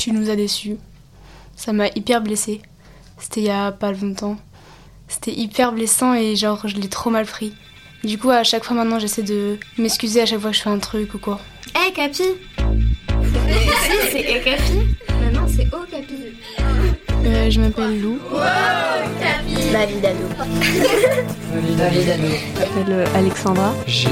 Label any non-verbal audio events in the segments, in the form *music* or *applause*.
Tu nous as déçus. Ça m'a hyper blessée. C'était il y a pas longtemps. C'était hyper blessant et genre je l'ai trop mal pris. Du coup, à chaque fois maintenant, j'essaie de m'excuser à chaque fois que je fais un truc ou quoi. Hé, hey, Capi Si, c'est Hé, Capi Maintenant, c'est Oh, Capi. Euh, je m'appelle Lou. Wow, Capi Ma vie d'ado. Ma vie d'ado. Je m'appelle euh, Alexandra. J'ai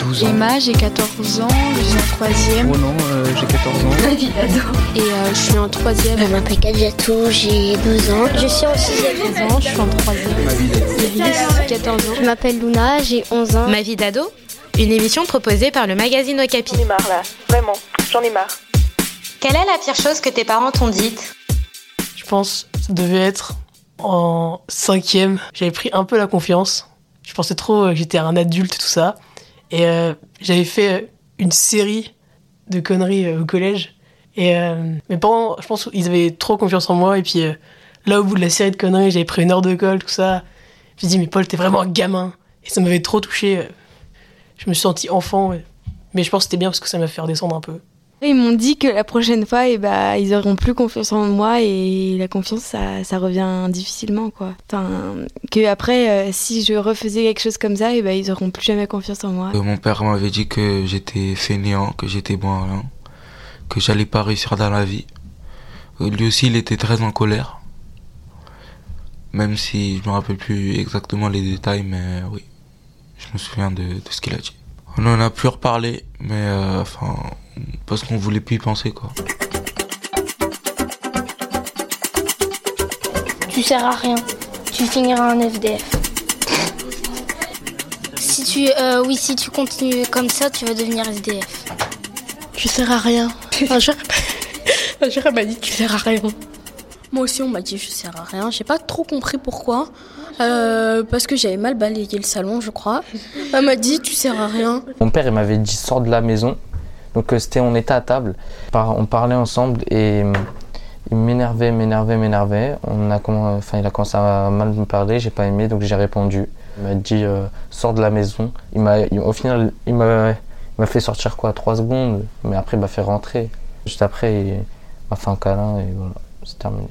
12 ans. Emma, j'ai 14 ans, je suis en troisième. Oh non, euh, j'ai 14 ans. Ma vie d'ado. Et euh, je suis en troisième. Je m'appelle Kadjatou, j'ai 12 ans. Je suis en sixième. ans, je suis en troisième. Ma vie d'ado. J'ai 14 ans. Je m'appelle Luna, j'ai 11 ans. Ma vie d'ado Une émission proposée par le magazine Okapi. J'en ai marre là, vraiment, j'en ai marre. Quelle est la pire chose que tes parents t'ont dite? Je pense que ça devait être en cinquième. J'avais pris un peu la confiance. Je pensais trop que j'étais un adulte, tout ça. Et euh, j'avais fait une série de conneries euh, au collège. Et euh, je pense qu'ils avaient trop confiance en moi. Et puis là, au bout de la série de conneries, j'avais pris une heure de colle, tout ça. Je me suis dit, mais Paul, t'es vraiment un gamin. Et ça m'avait trop touché. Je me suis senti enfant. Mais je pense que c'était bien parce que ça m'a fait redescendre un peu. Ils m'ont dit que la prochaine fois, eh ben, ils auront plus confiance en moi et la confiance, ça, ça revient difficilement. Quoi. Enfin, que après, euh, si je refaisais quelque chose comme ça, eh ben, ils auront plus jamais confiance en moi. Euh, mon père m'avait dit que j'étais fainéant, que j'étais bon que j'allais pas réussir dans la vie. Euh, lui aussi, il était très en colère. Même si je me rappelle plus exactement les détails, mais oui, je me souviens de, de ce qu'il a dit. On en a plus reparlé, mais euh, enfin, parce qu'on voulait plus y penser quoi. Tu sers à rien. Tu finiras un FDF. Si tu, euh, oui, si tu continues comme ça, tu vas devenir SDF. Tu sers à rien. Un jour, *laughs* un jour elle m'a dit tu sers à rien. Moi aussi, on m'a dit je sers à rien. J'ai pas trop compris pourquoi. Euh, parce que j'avais mal balayé le salon, je crois. Elle m'a dit tu sers à rien. Mon père, il m'avait dit sors de la maison. Donc euh, c'était, on était à table, on parlait ensemble et il m'énervait, m'énervait, m'énervait. On a enfin, il a commencé à mal me parler, j'ai pas aimé, donc j'ai répondu. Il m'a dit euh, sors de la maison. Il m'a, au final, il m'a, fait sortir quoi, trois secondes, mais après il m'a fait rentrer. Juste après, il m'a fait un câlin et voilà, c'est terminé.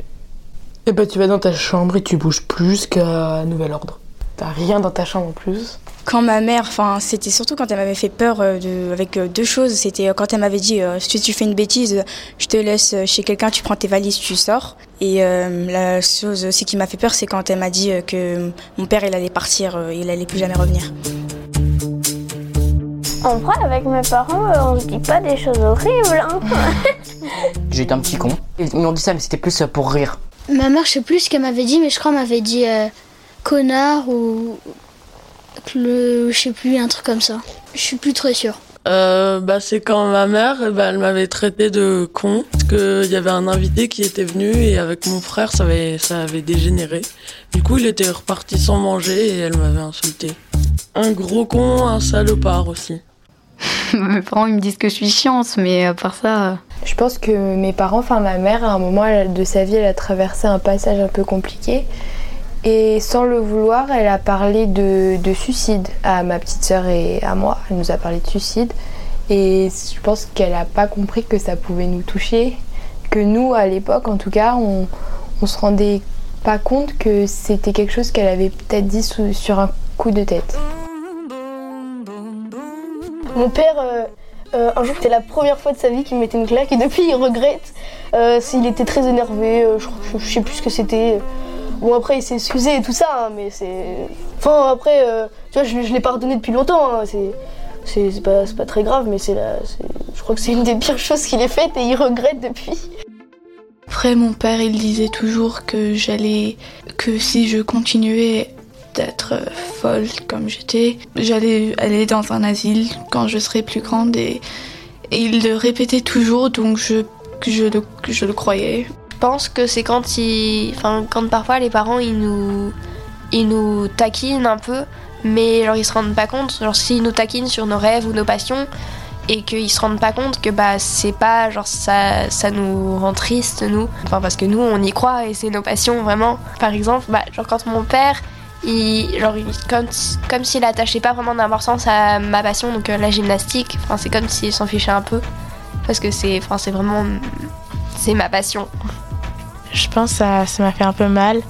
Et bah tu vas dans ta chambre et tu bouges plus qu'à nouvel ordre. T'as rien dans ta chambre en plus. Quand ma mère, enfin c'était surtout quand elle m'avait fait peur de, avec deux choses. C'était quand elle m'avait dit euh, si tu fais une bêtise, je te laisse chez quelqu'un, tu prends tes valises, tu sors. Et euh, la chose aussi qui m'a fait peur, c'est quand elle m'a dit que mon père il allait partir, il allait plus jamais revenir. En vrai, avec mes parents, on se dit pas des choses horribles. Hein *laughs* J'étais un petit con. Ils m'ont dit ça, mais c'était plus pour rire. Ma mère, je sais plus ce qu'elle m'avait dit, mais je crois qu'elle m'avait dit euh, connard ou le, je sais plus, un truc comme ça. Je suis plus très sûre. Euh, bah, c'est quand ma mère, bah, elle m'avait traité de con parce qu'il y avait un invité qui était venu et avec mon frère, ça avait, ça avait dégénéré. Du coup, il était reparti sans manger et elle m'avait insulté. Un gros con, un salopard aussi. *laughs* mes parents ils me disent que je suis chiante, mais à part ça. Je pense que mes parents, enfin ma mère, à un moment de sa vie, elle a traversé un passage un peu compliqué. Et sans le vouloir, elle a parlé de, de suicide à ma petite sœur et à moi. Elle nous a parlé de suicide. Et je pense qu'elle n'a pas compris que ça pouvait nous toucher. Que nous, à l'époque, en tout cas, on, on se rendait pas compte que c'était quelque chose qu'elle avait peut-être dit sur un coup de tête. Mon père, euh, euh, un jour, c'était la première fois de sa vie qu'il mettait une claque et depuis, il regrette. Euh, s'il était très énervé, je, je, je, sais plus ce que c'était. Bon, après, il s'est excusé et tout ça, hein, mais c'est. Enfin, après, tu vois, je, l'ai pardonné depuis longtemps. Hein, c'est. C'est pas, très grave, mais c'est la. Je crois que c'est une des pires choses qu'il ait faites et il regrette depuis. Après, mon père, il disait toujours que j'allais. que si je continuais d'être folle comme j'étais. J'allais aller dans un asile quand je serais plus grande et, et il le répétait toujours donc je, je, le, je le croyais. Je pense que c'est quand, il, enfin, quand parfois les parents ils nous, ils nous taquinent un peu mais genre ils se rendent pas compte. Genre s'ils nous taquinent sur nos rêves ou nos passions et qu'ils se rendent pas compte que bah c'est pas genre ça ça nous rend triste nous enfin parce que nous on y croit et c'est nos passions vraiment par exemple bah genre quand mon père genre, comme, comme s'il attachait pas vraiment d'importance à ma passion, donc euh, la gymnastique. Enfin, c'est comme s'il s'en fichait un peu. Parce que c'est, enfin, vraiment, C'est ma passion. Je pense que ça ça m'a fait un peu mal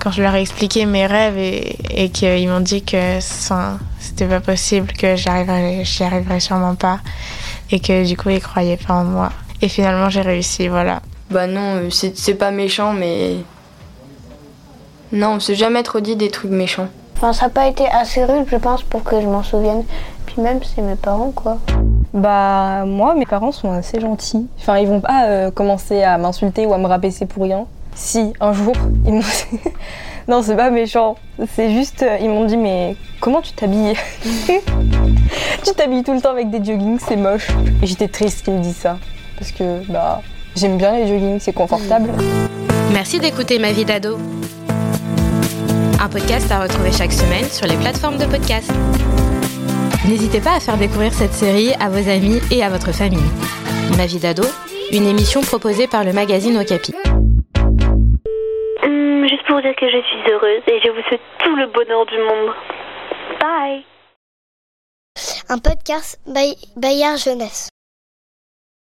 quand je leur ai expliqué mes rêves et, et qu'ils m'ont dit que ça- c'était pas possible, que j'y arriverais, j'y arriverais sûrement pas et que du coup ils croyaient pas en moi. Et finalement j'ai réussi, voilà. Bah non, euh, c'est c'est pas méchant, mais. Non, on s'est jamais trop dit des trucs méchants. Enfin, ça n'a pas été assez rude, je pense, pour que je m'en souvienne. Puis même, c'est mes parents, quoi. Bah moi mes parents sont assez gentils. Enfin ils vont pas euh, commencer à m'insulter ou à me rabaisser pour rien. Si un jour ils m'ont *laughs* Non, c'est pas méchant. C'est juste euh, ils m'ont dit mais comment tu t'habilles *laughs* Tu t'habilles tout le temps avec des joggings, c'est moche. Et j'étais triste qu'ils me disent ça parce que bah j'aime bien les joggings, c'est confortable. Merci d'écouter Ma vie d'ado. Un podcast à retrouver chaque semaine sur les plateformes de podcast. N'hésitez pas à faire découvrir cette série à vos amis et à votre famille. Ma vie d'ado, une émission proposée par le magazine Okapi. Hum, juste pour dire que je suis heureuse et je vous souhaite tout le bonheur du monde. Bye Un podcast Bay- Bayard Jeunesse.